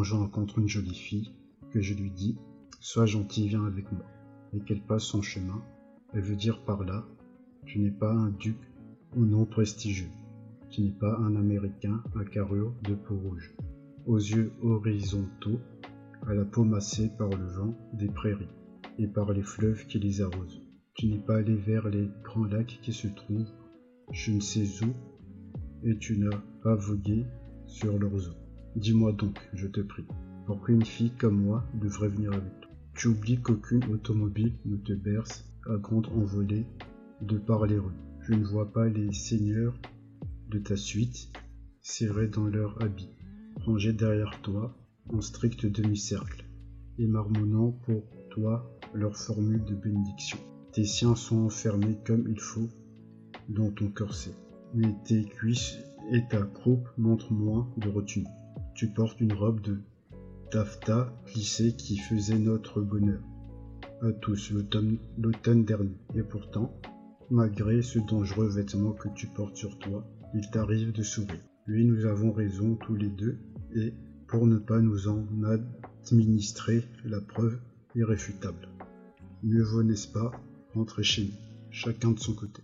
je rencontre une jolie fille, que je lui dis Sois gentil, viens avec moi, et qu'elle passe son chemin, elle veut dire par là Tu n'es pas un duc au nom prestigieux, tu n'es pas un Américain à carrure de peau rouge, aux yeux horizontaux, à la peau massée par le vent des prairies et par les fleuves qui les arrosent. Tu n'es pas allé vers les grands lacs qui se trouvent je ne sais où, et tu n'as pas vogué sur leurs eaux. Dis-moi donc, je te prie, pourquoi une fille comme moi devrait venir avec toi Tu oublies qu'aucune automobile ne te berce à grande envolée de par les rues. Je ne vois pas les seigneurs de ta suite serrés dans leurs habits, rangés derrière toi en strict demi-cercle, et marmonnant pour toi leur formule de bénédiction. Tes siens sont enfermés comme il faut dans ton corset, mais tes cuisses et ta croupe montrent moins de retenue. Tu portes une robe de taffetas plissée qui faisait notre bonheur à tous l'automne dernier. Et pourtant, malgré ce dangereux vêtement que tu portes sur toi, il t'arrive de sourire. Oui, nous avons raison tous les deux, et pour ne pas nous en administrer la preuve irréfutable. Mieux vaut, n'est-ce pas, rentrer chez nous, chacun de son côté.